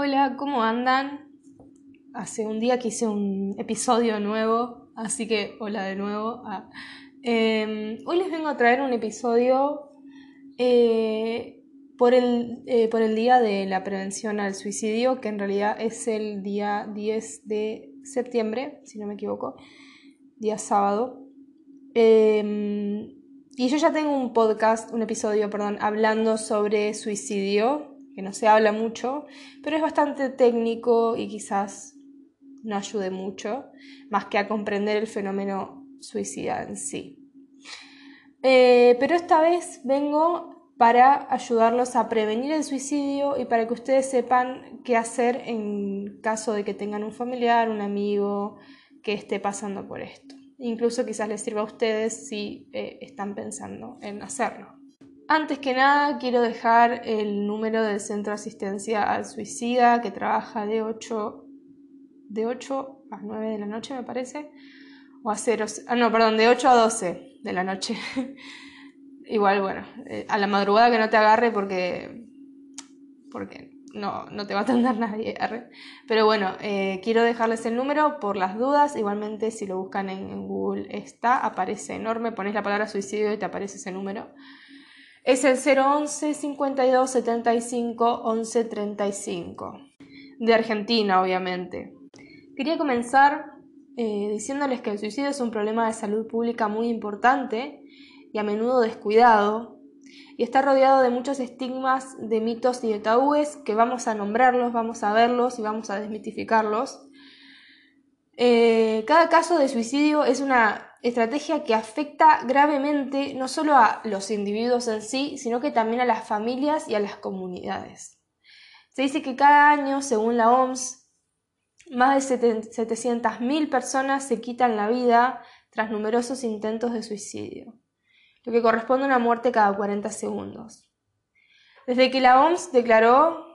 Hola, ¿cómo andan? Hace un día que hice un episodio nuevo, así que hola de nuevo. Ah, em, hoy les vengo a traer un episodio eh, por, el, eh, por el Día de la Prevención al Suicidio, que en realidad es el día 10 de septiembre, si no me equivoco, día sábado. Em, y yo ya tengo un podcast, un episodio, perdón, hablando sobre suicidio que no se habla mucho, pero es bastante técnico y quizás no ayude mucho, más que a comprender el fenómeno suicida en sí. Eh, pero esta vez vengo para ayudarlos a prevenir el suicidio y para que ustedes sepan qué hacer en caso de que tengan un familiar, un amigo que esté pasando por esto. Incluso quizás les sirva a ustedes si eh, están pensando en hacerlo. Antes que nada, quiero dejar el número del Centro de Asistencia al Suicida, que trabaja de 8, de 8 a 9 de la noche, me parece. O a 0, ah, no, perdón, de 8 a 12 de la noche. Igual, bueno, eh, a la madrugada que no te agarre porque, porque no, no te va a atender nadie. Pero bueno, eh, quiero dejarles el número por las dudas. Igualmente, si lo buscan en, en Google está, aparece enorme. Pones la palabra suicidio y te aparece ese número. Es el 011 52 75 11 35. De Argentina, obviamente. Quería comenzar eh, diciéndoles que el suicidio es un problema de salud pública muy importante y a menudo descuidado, y está rodeado de muchos estigmas, de mitos y de tabúes que vamos a nombrarlos, vamos a verlos y vamos a desmitificarlos. Eh, cada caso de suicidio es una estrategia que afecta gravemente no solo a los individuos en sí, sino que también a las familias y a las comunidades. Se dice que cada año, según la OMS, más de 700.000 personas se quitan la vida tras numerosos intentos de suicidio, lo que corresponde a una muerte cada 40 segundos. Desde que la OMS declaró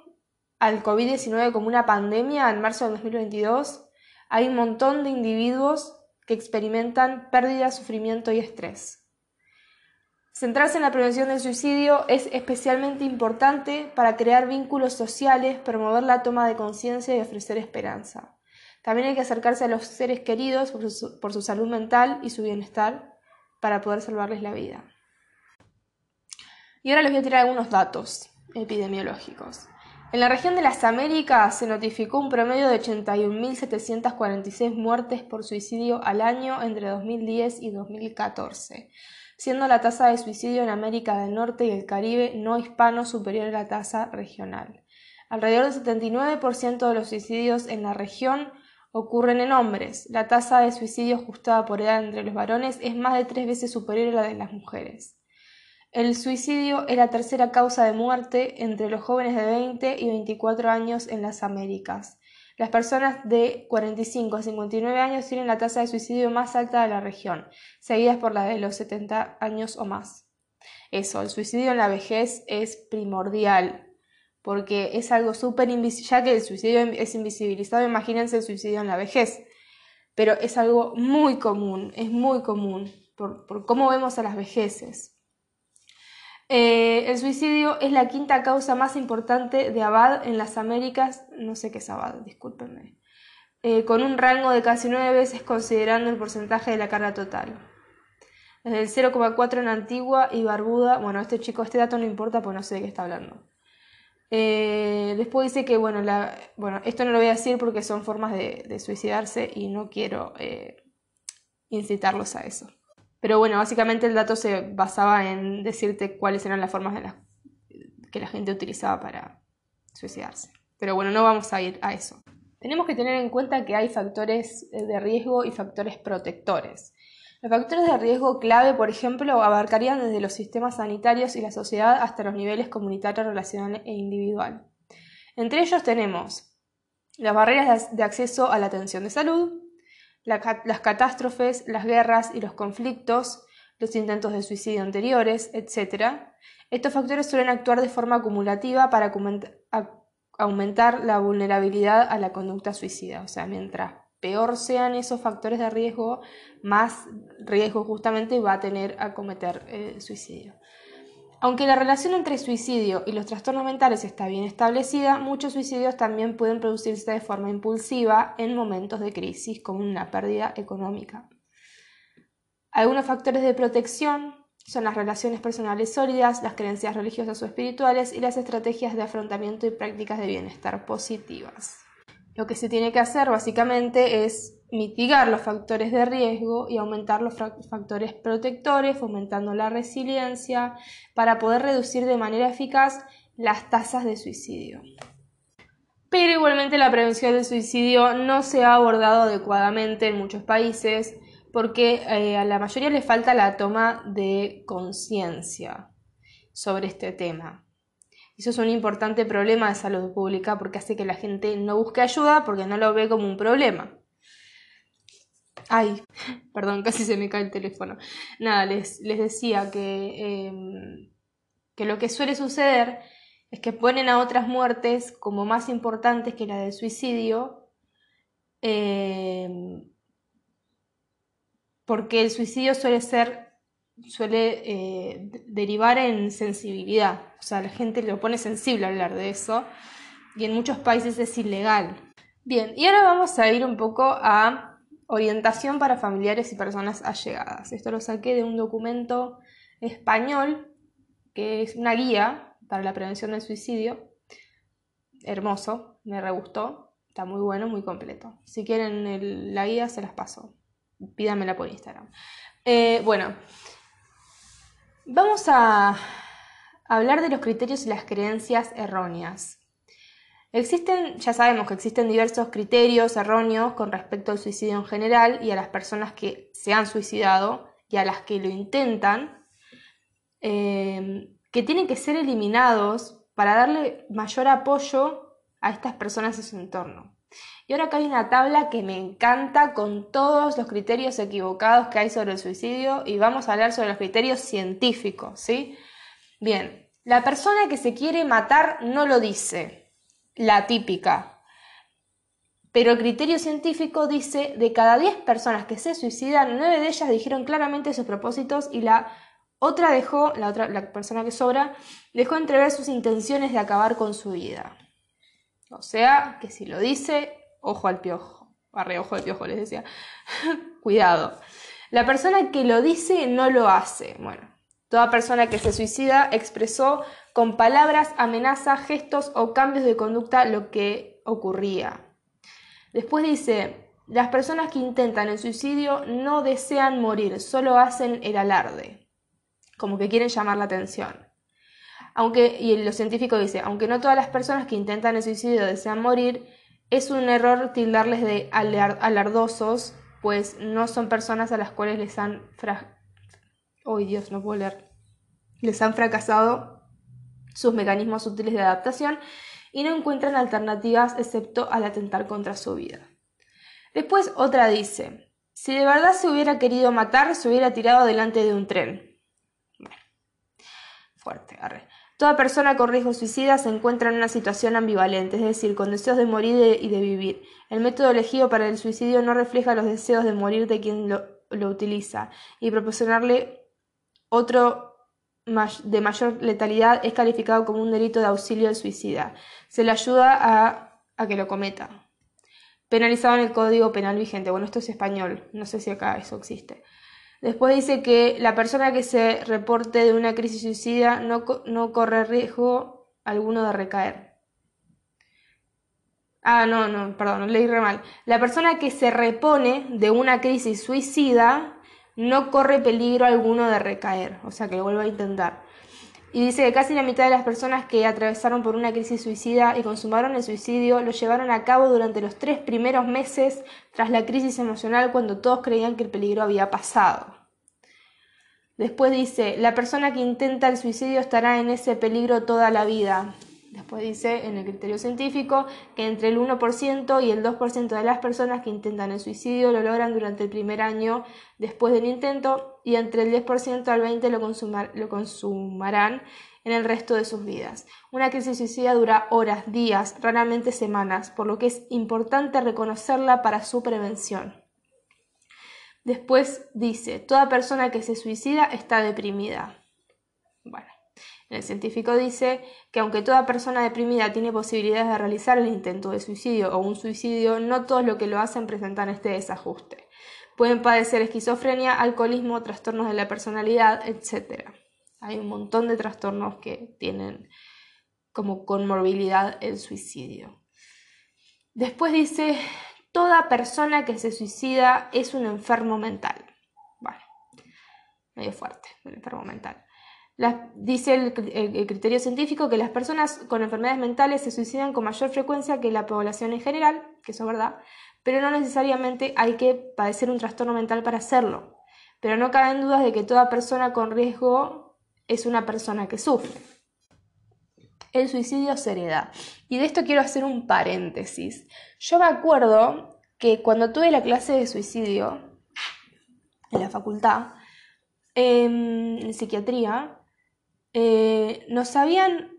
al COVID-19 como una pandemia en marzo del 2022, hay un montón de individuos que experimentan pérdida, sufrimiento y estrés. Centrarse en la prevención del suicidio es especialmente importante para crear vínculos sociales, promover la toma de conciencia y ofrecer esperanza. También hay que acercarse a los seres queridos por su, salud mental y su bienestar para poder salvarles la vida. Y ahora les voy a tirar algunos datos epidemiológicos. En la región de las Américas se notificó un promedio de 81.746 muertes por suicidio al año entre 2010 y 2014, siendo la tasa de suicidio en América del Norte y el Caribe no hispano superior a la tasa regional. Alrededor del 79% de los suicidios en la región ocurren en hombres. La tasa de suicidio ajustada por edad entre los varones es más de tres veces superior a la de las mujeres. El suicidio es la tercera causa de muerte entre los jóvenes de 20 y 24 años en las Américas. Las personas de 45 a 59 años tienen la tasa de suicidio más alta de la región, seguidas por la de los 70 años o más. Eso, el suicidio en la vejez es primordial, porque es algo súper invisible, ya que el suicidio es invisibilizado, imagínense el suicidio en la vejez, pero es algo muy común, es muy común, por, por cómo vemos a las vejeces. Eh, el suicidio es la quinta causa más importante de Abad en las Américas, no sé qué es Abad, discúlpenme, eh, con un rango de casi nueve veces considerando el porcentaje de la carga total. Desde el 0,4 en Antigua y Barbuda, bueno, este chico, este dato no importa porque no sé de qué está hablando. Eh, después dice que, bueno, la, bueno, esto no lo voy a decir porque son formas de, de suicidarse y no quiero incitarlos a eso. Pero bueno, básicamente el dato se basaba en decirte cuáles eran las formas que la gente utilizaba para suicidarse. Pero bueno, no vamos a ir a eso. Tenemos que tener en cuenta que hay factores de riesgo y factores protectores. Los factores de riesgo clave, por ejemplo, abarcarían desde los sistemas sanitarios y la sociedad hasta los niveles comunitario, relacional e individual. Entre ellos tenemos las barreras de acceso a la atención de salud, las catástrofes, las guerras y los conflictos, los intentos de suicidio anteriores, etc. Estos factores suelen actuar de forma acumulativa para aumentar la vulnerabilidad a la conducta suicida. O sea, mientras peor sean esos factores de riesgo, más riesgo justamente va a tener a cometer eh, suicidio. Aunque la relación entre suicidio y los trastornos mentales está bien establecida, muchos suicidios también pueden producirse de forma impulsiva en momentos de crisis, como una pérdida económica. Algunos factores de protección son las relaciones personales sólidas, las creencias religiosas o espirituales y las estrategias de afrontamiento y prácticas de bienestar positivas. Lo que se tiene que hacer básicamente es mitigar los factores de riesgo y aumentar los factores protectores, fomentando la resiliencia para poder reducir de manera eficaz las tasas de suicidio. Pero igualmente la prevención del suicidio no se ha abordado adecuadamente en muchos países porque eh, a la mayoría le falta la toma de conciencia sobre este tema. Eso es un importante problema de salud pública porque hace que la gente no busque ayuda porque no lo ve como un problema. Ay, perdón, casi se me cae el teléfono. Nada, les, decía que, em, que lo que suele suceder es que ponen a otras muertes como más importantes que la del suicidio em, porque el suicidio suele ser, suele eh, derivar en sensibilidad, o sea, la gente lo pone sensible a hablar de eso, y en muchos países es ilegal. Bien, y ahora vamos a ir un poco a orientación para familiares y personas allegadas. Esto lo saqué de un documento español que es una guía para la prevención del suicidio. Hermoso, me re gustó, está muy bueno, muy completo. Si quieren la guía se las paso pídamela por Instagram. Eh, bueno, vamos a hablar de los criterios y las creencias erróneas. Existen, ya sabemos que existen diversos criterios erróneos con respecto al suicidio en general y a las personas que se han suicidado y a las que lo intentan, eh, que tienen que ser eliminados para darle mayor apoyo a estas personas en su entorno. Y ahora acá hay una tabla que me encanta con todos los criterios equivocados que hay sobre el suicidio y vamos a hablar sobre los criterios científicos, ¿sí? Bien, la persona que se quiere matar no lo dice, la típica. Pero el criterio científico dice, de cada 10 personas que se suicidan, 9 de ellas dijeron claramente sus propósitos y la otra dejó, la otra, la persona que sobra, dejó entrever sus intenciones de acabar con su vida. O sea, que si lo dice, ojo al piojo. Arre, ojo al piojo, les decía. Cuidado. La persona que lo dice no lo hace. Bueno, toda persona que se suicida expresó con palabras, amenazas, gestos o cambios de conducta lo que ocurría. Después dice, las personas que intentan el suicidio no desean morir, solo hacen el alarde, como que quieren llamar la atención. Aunque, y lo científico dice, aunque no todas las personas que intentan el suicidio desean morir, es un error tildarles de alardosos, pues no son personas a las cuales les han... Dios, no puedo leer. Les han fracasado sus mecanismos útiles de adaptación y no encuentran alternativas excepto al atentar contra su vida. Después otra dice, si de verdad se hubiera querido matar, se hubiera tirado delante de un tren. Bueno, fuerte, arre. Toda persona con riesgo suicida se encuentra en una situación ambivalente, es decir, con deseos de morir y de vivir. El método elegido para el suicidio no refleja los deseos de morir de quien lo, utiliza y proporcionarle otro de mayor letalidad es calificado como un delito de auxilio al suicida. Se le ayuda a, a que lo cometa. Penalizado en el Código Penal vigente. Bueno, esto es español, no sé si acá eso existe. Después dice que la persona que se reporte de una crisis suicida no, no corre riesgo alguno de recaer. Ah, no, no, perdón, leí re mal. La persona que se repone de una crisis suicida no corre peligro alguno de recaer, o sea que lo vuelva a intentar. Y dice que casi la mitad de las personas que atravesaron por una crisis suicida y consumaron el suicidio lo llevaron a cabo durante los tres primeros meses tras la crisis emocional cuando todos creían que el peligro había pasado. Después dice, la persona que intenta el suicidio estará en ese peligro toda la vida. Después dice, en el criterio científico, que entre el 1% y el 2% de las personas que intentan el suicidio lo logran durante el primer año después del intento y entre el 10% al 20% lo, lo consumarán en el resto de sus vidas. Una crisis suicida dura horas, días, raramente semanas, por lo que es importante reconocerla para su prevención. Después dice, toda persona que se suicida está deprimida. Bueno, El científico dice que aunque toda persona deprimida tiene posibilidades de realizar el intento de suicidio o un suicidio, no todos los que lo hacen presentan este desajuste. Pueden padecer esquizofrenia, alcoholismo, trastornos de la personalidad, etc. Hay un montón de trastornos que tienen como conmorbilidad el suicidio. Después dice, toda persona que se suicida es un enfermo mental. Bueno, medio fuerte, un enfermo mental dice el, criterio científico que las personas con enfermedades mentales se suicidan con mayor frecuencia que la población en general, que eso es verdad, pero no necesariamente hay que padecer un trastorno mental para hacerlo. Pero no caben dudas de que toda persona con riesgo es una persona que sufre. El suicidio se hereda. Y de esto quiero hacer un paréntesis. Yo me acuerdo que cuando tuve la clase de suicidio en la facultad, en psiquiatría, eh, nos habían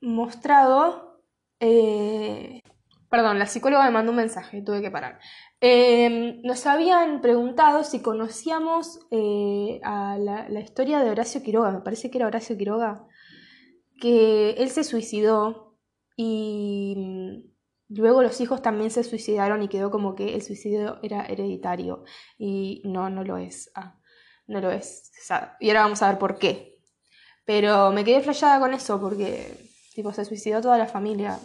mostrado... Eh, perdón, la psicóloga me mandó un mensaje, tuve que parar. Em, nos habían preguntado si conocíamos eh, a la, la, historia de Horacio Quiroga, me parece que era Horacio Quiroga, que él se suicidó y mm, luego los hijos también se suicidaron y quedó como que el suicidio era hereditario y no, no lo es. Ah, no lo es. y ahora vamos a ver por qué. Pero me quedé flayada con eso porque, tipo, se suicidó toda la familia.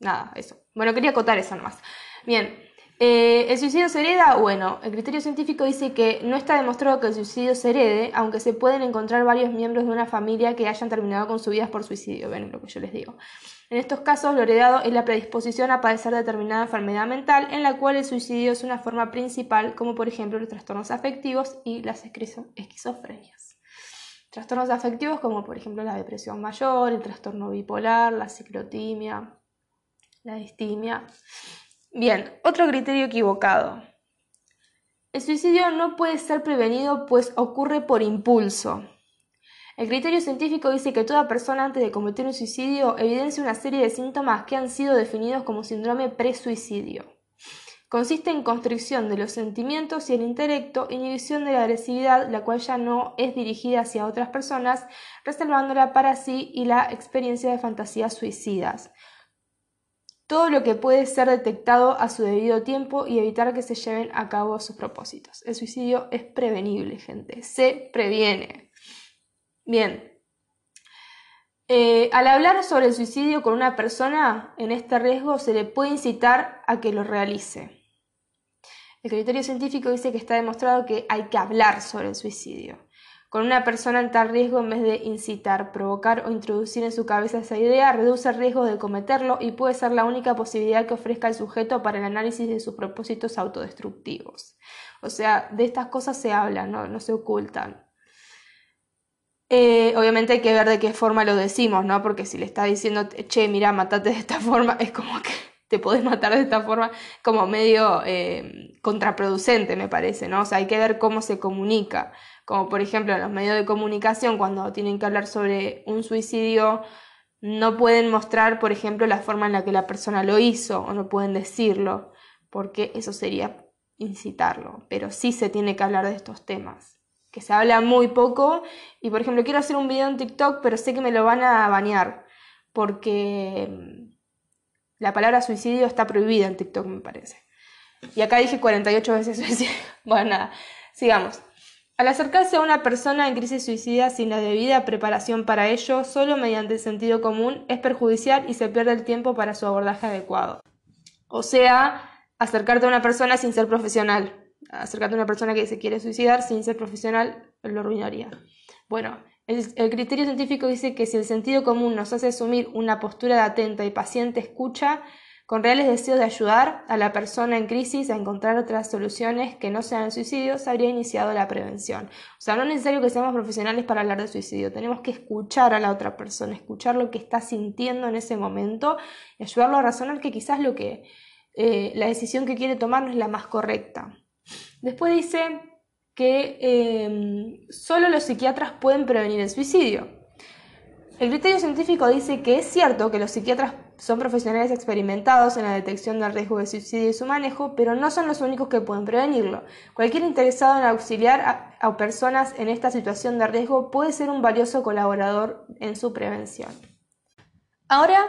Nada, eso. Bueno, quería acotar eso nomás. Bien, eh, ¿el suicidio se hereda? Bueno, el criterio científico dice que no está demostrado que el suicidio se herede, aunque se pueden encontrar varios miembros de una familia que hayan terminado con su vida por suicidio. Ven lo que yo les digo. En estos casos, lo heredado es la predisposición a padecer determinada enfermedad mental, en la cual el suicidio es una forma principal, como por ejemplo los trastornos afectivos y las esquizofrenias. Trastornos afectivos como por ejemplo la depresión mayor, el trastorno bipolar, la ciclotimia, la distimia. Bien, otro criterio equivocado. El suicidio no puede ser prevenido pues ocurre por impulso. El criterio científico dice que toda persona antes de cometer un suicidio evidencia una serie de síntomas que han sido definidos como síndrome presuicidio. Consiste en constricción de los sentimientos y el intelecto, inhibición de la agresividad, la cual ya no es dirigida hacia otras personas, reservándola para sí y la experiencia de fantasías suicidas. Todo lo que puede ser detectado a su debido tiempo y evitar que se lleven a cabo sus propósitos. El suicidio es prevenible, gente. Se previene. Bien, eh, al hablar sobre el suicidio con una persona en este riesgo se le puede incitar a que lo realice. El criterio científico dice que está demostrado que hay que hablar sobre el suicidio. Con una persona en tal riesgo, en vez de incitar, provocar o introducir en su cabeza esa idea, reduce el riesgo de cometerlo y puede ser la única posibilidad que ofrezca el sujeto para el análisis de sus propósitos autodestructivos. O sea, de estas cosas se habla, no, se ocultan. Eh, obviamente hay que ver de qué forma lo decimos, ¿no? Porque si le está diciendo, che, mira, matate de esta forma, es como que te podés matar de esta forma como medio eh, contraproducente, me parece, ¿no? O sea, hay que ver cómo se comunica. Como por ejemplo, en los medios de comunicación, cuando tienen que hablar sobre un suicidio, no pueden mostrar, por ejemplo, la forma en la que la persona lo hizo, o no pueden decirlo, porque eso sería incitarlo. Pero sí se tiene que hablar de estos temas que se habla muy poco y por ejemplo quiero hacer un video en TikTok pero sé que me lo van a bañar porque la palabra suicidio está prohibida en TikTok, me parece. Y acá dije 48 veces suicidio. Bueno, nada, sigamos. Al acercarse a una persona en crisis suicida sin la debida preparación para ello, solo mediante el sentido común, es perjudicial y se pierde el tiempo para su abordaje adecuado. O sea, acercarte a una persona sin ser profesional. Acercarte a una persona que se quiere suicidar sin ser profesional lo arruinaría. Bueno, el, criterio científico dice que si el sentido común nos hace asumir una postura de atenta y paciente escucha, con reales deseos de ayudar a la persona en crisis a encontrar otras soluciones que no sean el suicidio, se habría iniciado la prevención. O sea, no es necesario que seamos profesionales para hablar de suicidio, tenemos que escuchar a la otra persona, escuchar lo que está sintiendo en ese momento y ayudarlo a razonar que quizás lo que eh, la decisión que quiere tomar no es la más correcta. Después dice que em, solo los psiquiatras pueden prevenir el suicidio. El criterio científico dice que es cierto que los psiquiatras son profesionales experimentados en la detección del riesgo de suicidio y su manejo, pero no son los únicos que pueden prevenirlo. Cualquier interesado en auxiliar a, personas en esta situación de riesgo puede ser un valioso colaborador en su prevención. Ahora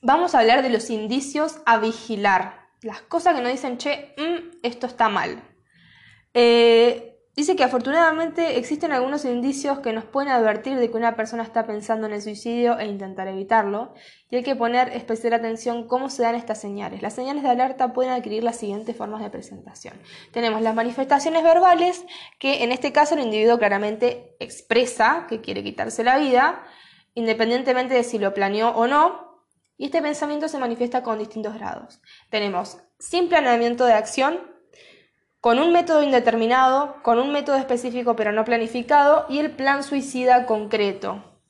vamos a hablar de los indicios a vigilar, las cosas que nos dicen, che, mm, esto está mal. Eh, Dice que afortunadamente existen algunos indicios que nos pueden advertir de que una persona está pensando en el suicidio e intentar evitarlo, y hay que poner especial atención cómo se dan estas señales. Las señales de alerta pueden adquirir las siguientes formas de presentación. Tenemos las manifestaciones verbales, que en este caso el individuo claramente expresa que quiere quitarse la vida, independientemente de si lo planeó o no, y este pensamiento se manifiesta con distintos grados. Tenemos sin planeamiento de acción, con un método indeterminado, con un método específico pero no planificado y el plan suicida concreto.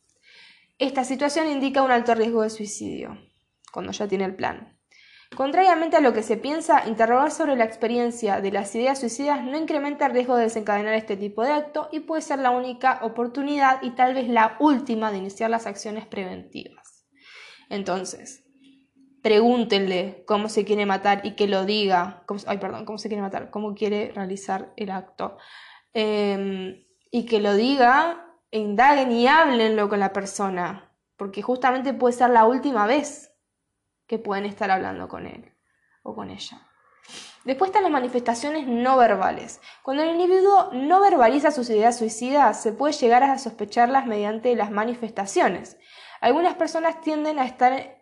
Esta situación indica un alto riesgo de suicidio, cuando ya tiene el plan. Contrariamente a lo que se piensa, interrogar sobre la experiencia de las ideas suicidas no incrementa el riesgo de desencadenar este tipo de acto y puede ser la única oportunidad y tal vez la última de iniciar las acciones preventivas. Entonces, pregúntenle cómo se quiere matar y que lo diga, ay, perdón, cómo se quiere matar, cómo quiere realizar el acto. Em, y que lo diga, indaguen y háblenlo con la persona, porque justamente puede ser la última vez que pueden estar hablando con él o con ella. Después están las manifestaciones no verbales. Cuando el individuo no verbaliza sus ideas suicidas, se puede llegar a sospecharlas mediante las manifestaciones. Algunas personas tienden a estar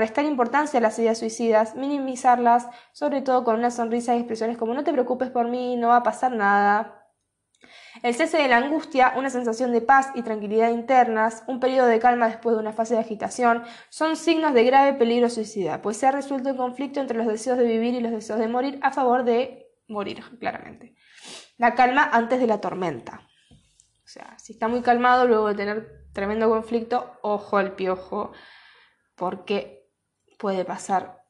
a importancia a las ideas suicidas, minimizarlas, sobre todo con una sonrisa y expresiones como no te preocupes por mí, no va a pasar nada. El cese de la angustia, una sensación de paz y tranquilidad internas, un periodo de calma después de una fase de agitación, son signos de grave peligro suicida, pues se ha resuelto el conflicto entre los deseos de vivir y los deseos de morir a favor de morir, claramente. La calma antes de la tormenta. O sea, si está muy calmado luego de tener tremendo conflicto, ojo al piojo, porque puede pasar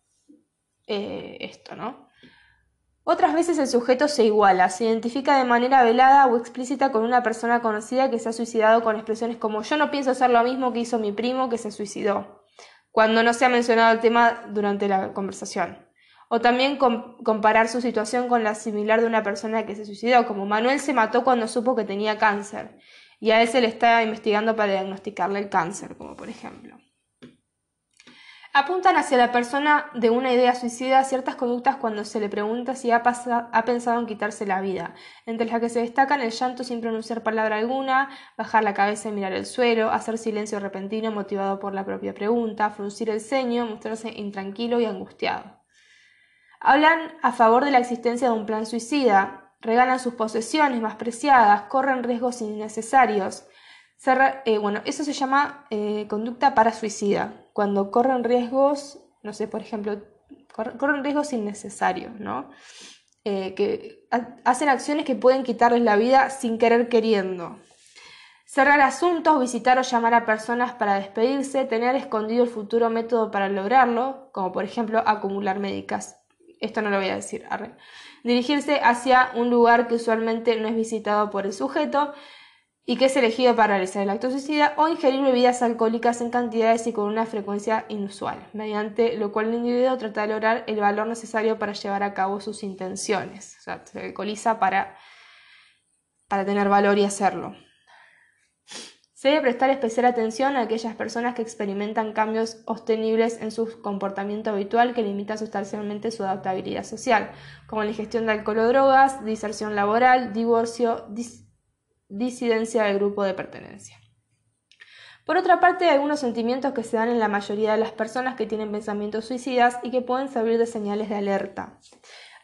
eh, esto, ¿no? Otras veces el sujeto se iguala, se identifica de manera velada o explícita con una persona conocida que se ha suicidado con expresiones como yo no pienso hacer lo mismo que hizo mi primo que se suicidó, cuando no se ha mencionado el tema durante la conversación. O también comparar su situación con la similar de una persona que se suicidó, como Manuel se mató cuando supo que tenía cáncer, y a él se le está investigando para diagnosticarle el cáncer, como por ejemplo apuntan hacia la persona de una idea suicida ciertas conductas cuando se le pregunta si ha, pensado en quitarse la vida, entre las que se destacan el llanto sin pronunciar palabra alguna, bajar la cabeza y mirar el suelo, hacer silencio repentino motivado por la propia pregunta, fruncir el ceño, mostrarse intranquilo y angustiado. Hablan a favor de la existencia de un plan suicida, regalan sus posesiones más preciadas, corren riesgos innecesarios, eh, bueno, eso se llama eh, conducta para suicida, cuando corren riesgos, no sé, por ejemplo, corren riesgos innecesarios, ¿no? Eh, que hacen acciones que pueden quitarles la vida sin querer queriendo. Cerrar asuntos, visitar o llamar a personas para despedirse, tener escondido el futuro método para lograrlo, como por ejemplo acumular médicas. Esto no lo voy a decir. Dirigirse hacia un lugar que usualmente no es visitado por el sujeto y que es elegido para realizar el acto suicida o ingerir bebidas alcohólicas en cantidades y con una frecuencia inusual, mediante lo cual el individuo trata de lograr el valor necesario para llevar a cabo sus intenciones. O sea, se alcoholiza para, para tener valor y hacerlo. Se debe prestar especial atención a aquellas personas que experimentan cambios sostenibles en su comportamiento habitual que limitan sustancialmente su adaptabilidad social, como la ingestión de alcohol o drogas, diserción laboral, divorcio, disidencia del grupo de pertenencia. Por otra parte, hay algunos sentimientos que se dan en la mayoría de las personas que tienen pensamientos suicidas y que pueden servir de señales de alerta.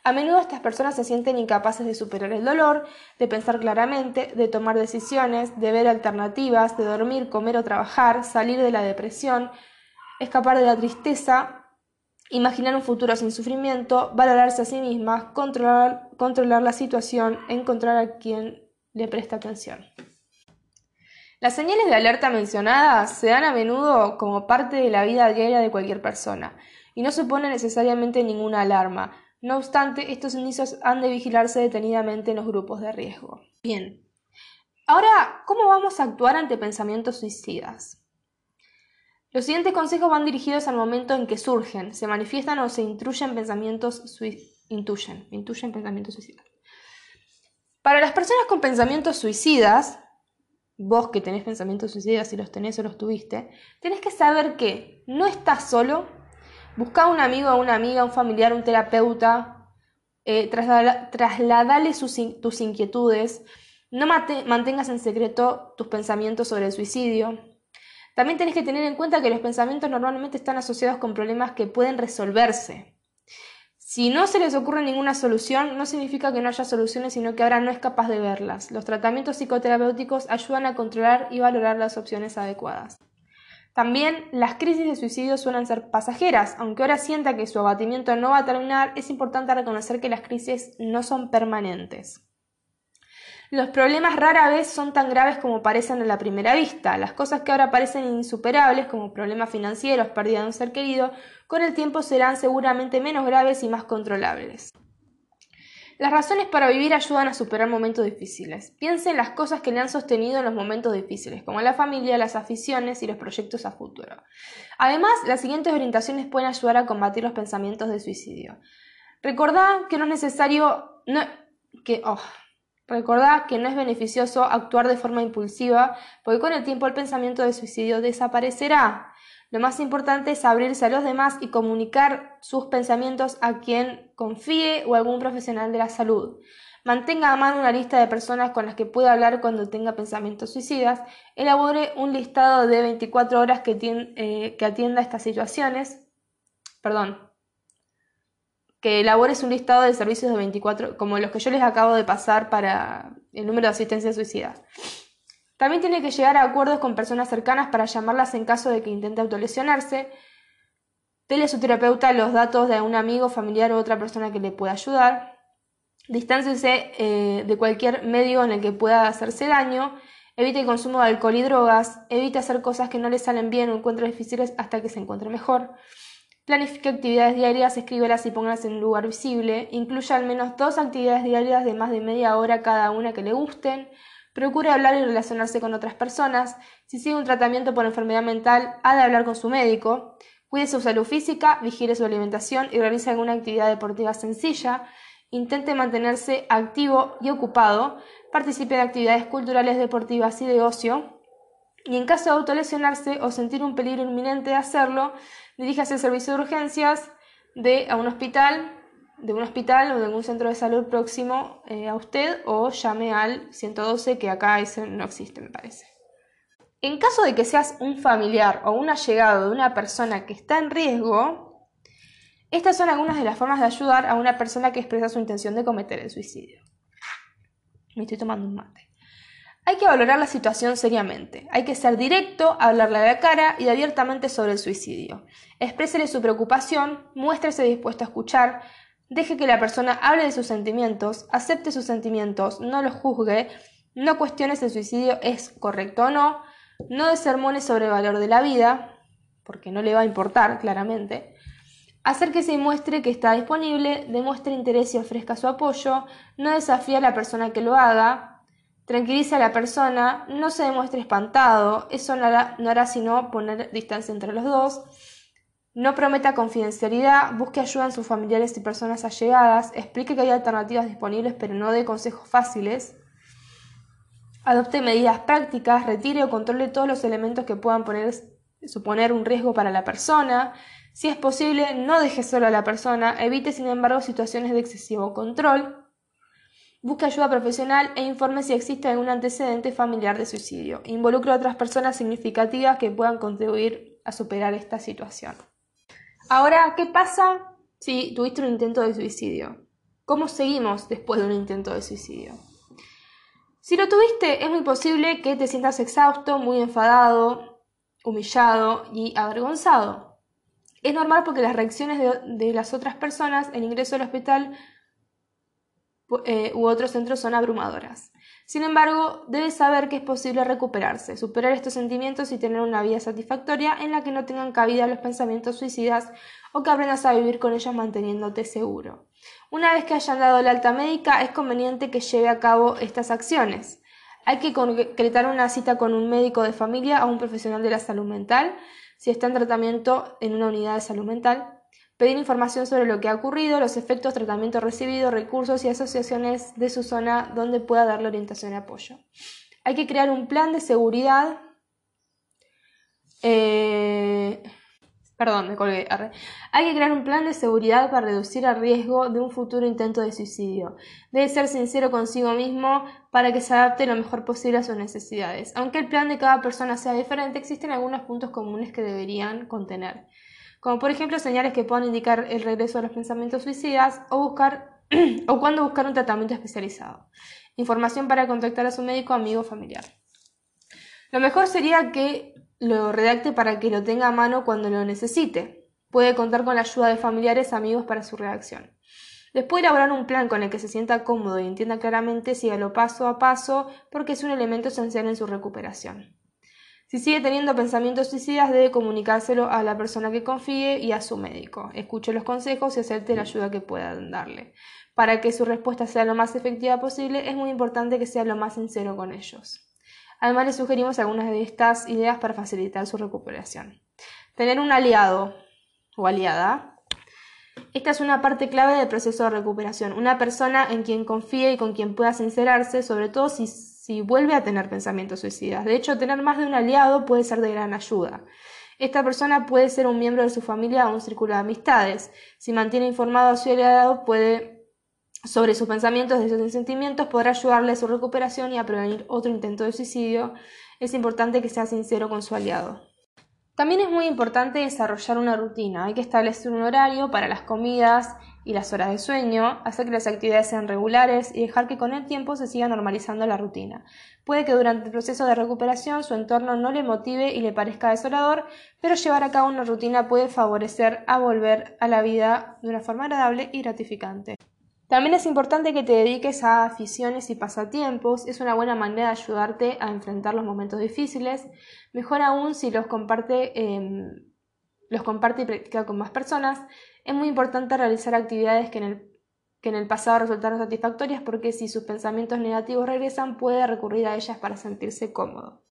A menudo estas personas se sienten incapaces de superar el dolor, de pensar claramente, de tomar decisiones, de ver alternativas, de dormir, comer o trabajar, salir de la depresión, escapar de la tristeza, imaginar un futuro sin sufrimiento, valorarse a sí mismas, controlar, controlar la situación, encontrar a quien le presta atención. Las señales de alerta mencionadas se dan a menudo como parte de la vida diaria de cualquier persona y no supone necesariamente ninguna alarma. No obstante, estos indicios han de vigilarse detenidamente en los grupos de riesgo. Bien. Ahora, ¿cómo vamos a actuar ante pensamientos suicidas? Los siguientes consejos van dirigidos al momento en que surgen, se manifiestan o se intuyen pensamientos suicidas. Para las personas con pensamientos suicidas, vos que tenés pensamientos suicidas, si los tenés o los tuviste, tenés que saber que no estás solo, busca a un amigo, a una amiga, un familiar, un terapeuta, eh, trasladale tus inquietudes, no mantengas en secreto tus pensamientos sobre el suicidio. También tenés que tener en cuenta que los pensamientos normalmente están asociados con problemas que pueden resolverse. Si no se les ocurre ninguna solución, no significa que no haya soluciones, sino que ahora no es capaz de verlas. Los tratamientos psicoterapéuticos ayudan a controlar y valorar las opciones adecuadas. También las crisis de suicidio suelen ser pasajeras, aunque ahora sienta que su abatimiento no va a terminar, es importante reconocer que las crisis no son permanentes. Los problemas rara vez son tan graves como parecen a la primera vista. Las cosas que ahora parecen insuperables, como problemas financieros, pérdida de un ser querido, con el tiempo serán seguramente menos graves y más controlables. Las razones para vivir ayudan a superar momentos difíciles. Piense en las cosas que le han sostenido en los momentos difíciles, como la familia, las aficiones y los proyectos a futuro. Además, las siguientes orientaciones pueden ayudar a combatir los pensamientos de suicidio. Recordá que no es necesario no, que oh, Recordá que no es beneficioso actuar de forma impulsiva, porque con el tiempo el pensamiento de suicidio desaparecerá. Lo más importante es abrirse a los demás y comunicar sus pensamientos a quien confíe o algún profesional de la salud. Mantenga a mano una lista de personas con las que pueda hablar cuando tenga pensamientos suicidas. Elabore un listado de 24 horas que, eh, que atienda estas situaciones. Perdón, que elabores un listado de servicios de 24, como los que yo les acabo de pasar para el número de asistencia suicida. También tiene que llegar a acuerdos con personas cercanas para llamarlas en caso de que intente autolesionarse. Dele a su terapeuta los datos de un amigo, familiar o otra persona que le pueda ayudar. Distáncese eh, de cualquier medio en el que pueda hacerse daño. Evite el consumo de alcohol y drogas. Evite hacer cosas que no le salen bien o encuentre difíciles hasta que se encuentre mejor. Planifique actividades diarias, escríbelas y póngalas en un lugar visible. Incluya al menos dos actividades diarias de más de media hora cada una que le gusten. Procure hablar y relacionarse con otras personas. Si sigue un tratamiento por enfermedad mental, ha de hablar con su médico. Cuide su salud física, vigile su alimentación y realice alguna actividad deportiva sencilla. Intente mantenerse activo y ocupado. Participe en actividades culturales, deportivas y de ocio. Y en caso de autolesionarse o sentir un peligro inminente de hacerlo, diríjase al servicio de urgencias de a un hospital, de un hospital o de algún centro de salud próximo eh, a usted o llame al 112 que acá ese no existe me parece. En caso de que seas un familiar o un allegado de una persona que está en riesgo, estas son algunas de las formas de ayudar a una persona que expresa su intención de cometer el suicidio. Me estoy tomando un mate. Hay que valorar la situación seriamente. Hay que ser directo, hablarle a la cara y abiertamente sobre el suicidio. Exprésele su preocupación, muéstrese dispuesto a escuchar, deje que la persona hable de sus sentimientos, acepte sus sentimientos, no los juzgue, no cuestione si el suicidio es correcto o no, no de sermones sobre el valor de la vida, porque no le va a importar claramente. Hacer que se muestre que está disponible, demuestre interés y ofrezca su apoyo, no desafíe a la persona que lo haga, Tranquilice a la persona, no se demuestre espantado, eso no hará, sino poner distancia entre los dos. No prometa confidencialidad, busque ayuda en sus familiares y personas allegadas, explique que hay alternativas disponibles pero no dé consejos fáciles. Adopte medidas prácticas, retire o controle todos los elementos que puedan suponer un riesgo para la persona. Si es posible, no deje solo a la persona, evite sin embargo situaciones de excesivo control. Busque ayuda profesional e informe si existe algún antecedente familiar de suicidio. Involucre a otras personas significativas que puedan contribuir a superar esta situación. Ahora, ¿qué pasa si tuviste un intento de suicidio? ¿Cómo seguimos después de un intento de suicidio? Si lo tuviste, es muy posible que te sientas exhausto, muy enfadado, humillado y avergonzado. Es normal porque las reacciones de, las otras personas, el ingreso al hospital, eh, u otros centros son abrumadoras. Sin embargo, debes saber que es posible recuperarse, superar estos sentimientos y tener una vida satisfactoria en la que no tengan cabida los pensamientos suicidas o que aprendas a vivir con ellos manteniéndote seguro. Una vez que hayan dado la alta médica, es conveniente que lleve a cabo estas acciones. Hay que concretar una cita con un médico de familia o un profesional de la salud mental. si está en tratamiento en una unidad de salud mental, pedir información sobre lo que ha ocurrido, los efectos, tratamiento recibido, recursos y asociaciones de su zona donde pueda darle orientación y apoyo. Hay que crear un plan de seguridad. Eh, Perdón, me colgué. Hay que crear un plan de seguridad para reducir el riesgo de un futuro intento de suicidio. Debe ser sincero consigo mismo para que se adapte lo mejor posible a sus necesidades. Aunque el plan de cada persona sea diferente, existen algunos puntos comunes que deberían contener. Como por ejemplo señales que puedan indicar el regreso a los pensamientos suicidas o buscar o buscar un tratamiento especializado. Información para contactar a su médico, amigo o familiar. Lo mejor sería que lo redacte para que lo tenga a mano cuando lo necesite. Puede contar con la ayuda de familiares, amigos para su redacción. Después de elaborar un plan con el que se sienta cómodo y entienda claramente, sígalo paso a paso porque es un elemento esencial en su recuperación. Si sigue teniendo pensamientos suicidas, debe comunicárselo a la persona que confíe y a su médico. Escuche los consejos y acepte la ayuda que puedan darle. Para que su respuesta sea lo más efectiva posible, es muy importante que sea lo más sincero con ellos. Además, le sugerimos algunas de estas ideas para facilitar su recuperación. Tener un aliado o aliada. Esta es una parte clave del proceso de recuperación. Una persona en quien confíe y con quien pueda sincerarse, sobre todo si, si vuelve a tener pensamientos suicidas. De hecho, tener más de un aliado puede ser de gran ayuda. Esta persona puede ser un miembro de su familia o un círculo de amistades. Si mantiene informado a su aliado, puede sobre sus pensamientos, de sus sentimientos, podrá ayudarle a su recuperación y a prevenir otro intento de suicidio. Es importante que sea sincero con su aliado. También es muy importante desarrollar una rutina. Hay que establecer un horario para las comidas y las horas de sueño, hacer que las actividades sean regulares y dejar que con el tiempo se siga normalizando la rutina. Puede que durante el proceso de recuperación su entorno no le motive y le parezca desolador, pero llevar a cabo una rutina puede favorecer a volver a la vida de una forma agradable y gratificante. También es importante que te dediques a aficiones y pasatiempos, es una buena manera de ayudarte a enfrentar los momentos difíciles, mejor aún si los comparte, em, los comparte y practica con más personas. Es muy importante realizar actividades que en, el, que en el pasado resultaron satisfactorias porque si sus pensamientos negativos regresan puede recurrir a ellas para sentirse cómodo.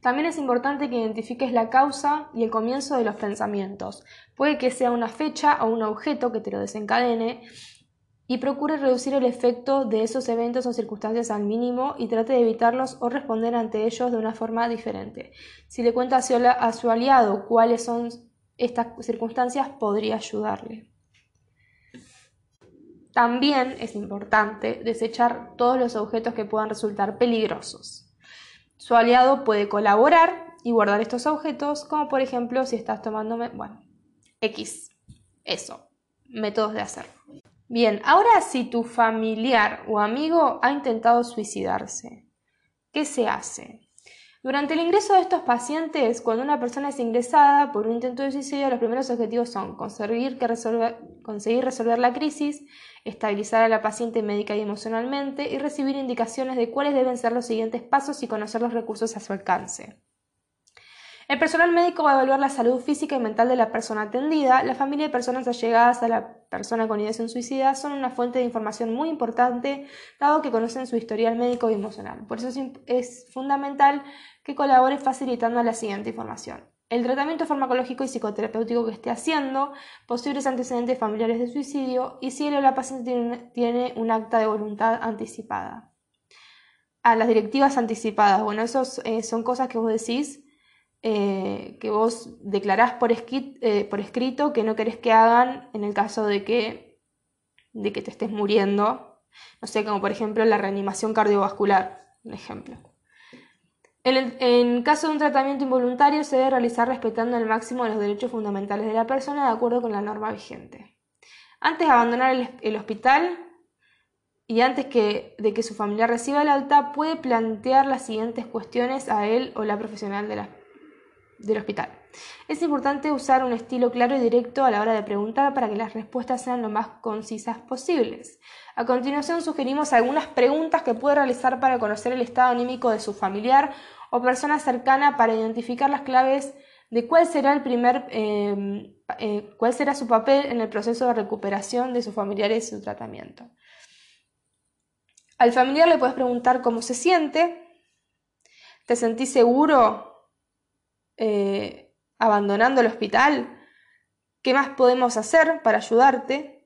También es importante que identifiques la causa y el comienzo de los pensamientos. Puede que sea una fecha o un objeto que te lo desencadene y procure reducir el efecto de esos eventos o circunstancias al mínimo y trate de evitarlos o responder ante ellos de una forma diferente. Si le cuenta a su aliado cuáles son estas circunstancias, podría ayudarle. También es importante desechar todos los objetos que puedan resultar peligrosos. Su aliado puede colaborar y guardar estos objetos, como por ejemplo si estás tomando, bueno, X, eso, métodos de hacerlo. Bien, ahora si tu familiar o amigo ha intentado suicidarse, ¿qué se hace? Durante el ingreso de estos pacientes, cuando una persona es ingresada por un intento de suicidio, los primeros objetivos son conseguir, conseguir resolver la crisis, estabilizar a la paciente médica y emocionalmente y recibir indicaciones de cuáles deben ser los siguientes pasos y conocer los recursos a su alcance. El personal médico va a evaluar la salud física y mental de la persona atendida. La familia y personas allegadas a la persona con ideación suicida son una fuente de información muy importante, dado que conocen su historial médico y emocional. Por eso es fundamental que colabore facilitando la siguiente información. El tratamiento farmacológico y psicoterapéutico que esté haciendo, posibles antecedentes familiares de suicidio y si o la paciente tiene un acta de voluntad anticipada. A las directivas anticipadas, bueno, eso eh, son cosas que vos decís eh, que vos declarás por, eh, por, escrito que no querés que hagan en el caso de que, de que te estés muriendo. No sé, como por ejemplo la reanimación cardiovascular, un ejemplo. En, caso de un tratamiento involuntario se debe realizar respetando al máximo los derechos fundamentales de la persona de acuerdo con la norma vigente. Antes de abandonar el, hospital y antes que, de que su familia reciba el alta, puede plantear las siguientes cuestiones a él o la profesional de la, del hospital. Es importante usar un estilo claro y directo a la hora de preguntar para que las respuestas sean lo más concisas posibles. A continuación sugerimos algunas preguntas que puede realizar para conocer el estado anímico de su familiar o persona cercana para identificar las claves de cuál será el primer em, eh, cuál será su papel en el proceso de recuperación de sus familiares y su tratamiento. Al familiar le puedes preguntar cómo se siente, ¿te sentís seguro eh, abandonando el hospital? ¿Qué más podemos hacer para ayudarte?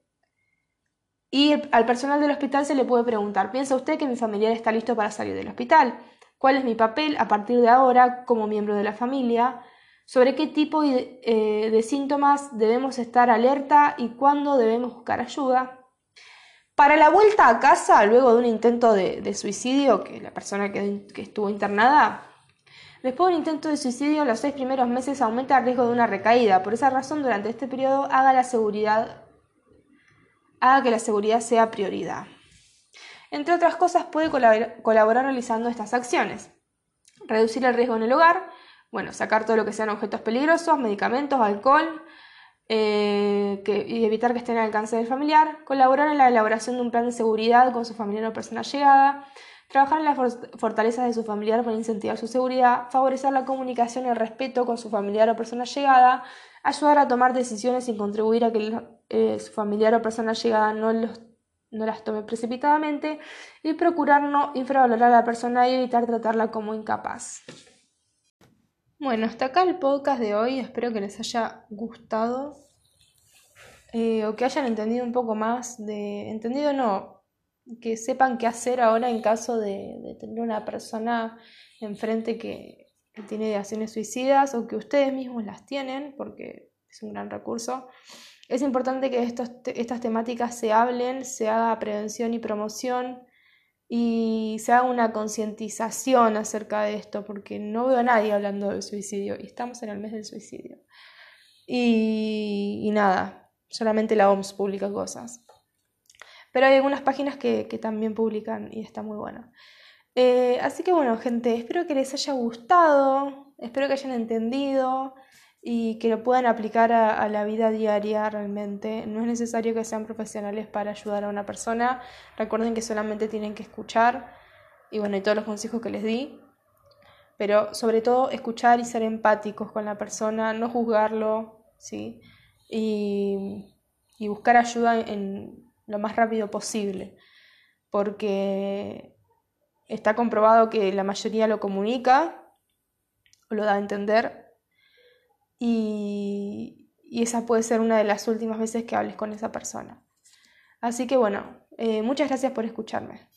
Y al personal del hospital se le puede preguntar, ¿piensa usted que mi familiar está listo para salir del hospital? ¿Cuál es mi papel a partir de ahora como miembro de la familia? ¿Sobre qué tipo de, eh, síntomas debemos estar alerta y cuándo debemos buscar ayuda? Para la vuelta a casa, luego de un intento de, suicidio, que la persona que, estuvo internada, después de un intento de suicidio, los seis primeros meses aumenta el riesgo de una recaída. Por esa razón, durante este periodo, haga la seguridad, haga que la seguridad sea prioridad. Entre otras cosas, puede colaborar realizando estas acciones. Reducir el riesgo en el hogar, bueno, sacar todo lo que sean objetos peligrosos, medicamentos, alcohol, eh, y evitar que estén al alcance del familiar, colaborar en la elaboración de un plan de seguridad con su familiar o persona llegada, trabajar en las fortalezas de su familiar para incentivar su seguridad, favorecer la comunicación y el respeto con su familiar o persona llegada, ayudar a tomar decisiones y contribuir a que eh, su familiar o persona llegada no, no las tome precipitadamente y procurar no infravalorar a la persona y evitar tratarla como incapaz. Bueno, hasta acá el podcast de hoy. Espero que les haya gustado eh, o que hayan entendido un poco más de... Entendido no, que sepan qué hacer ahora en caso de, tener una persona enfrente que, que tiene ideaciones suicidas o que ustedes mismos las tienen, porque es un gran recurso. Es importante que estos, estas temáticas se hablen, se haga prevención y promoción y se haga una concientización acerca de esto, porque no veo a nadie hablando del suicidio y estamos en el mes del suicidio. Y, nada, solamente la OMS publica cosas. Pero hay algunas páginas que, también publican y está muy bueno. Eh, así que bueno, gente, espero que les haya gustado, espero que hayan entendido y que lo puedan aplicar a, la vida diaria realmente. No es necesario que sean profesionales para ayudar a una persona. Recuerden que solamente tienen que escuchar y bueno, y todos los consejos que les di. Pero sobre todo escuchar y ser empáticos con la persona, no juzgarlo, ¿sí? Y, y buscar ayuda en lo más rápido posible. Porque está comprobado que la mayoría lo comunica o lo da a entender y, esa puede ser una de las últimas veces que hables con esa persona. Así que bueno, eh, muchas gracias por escucharme.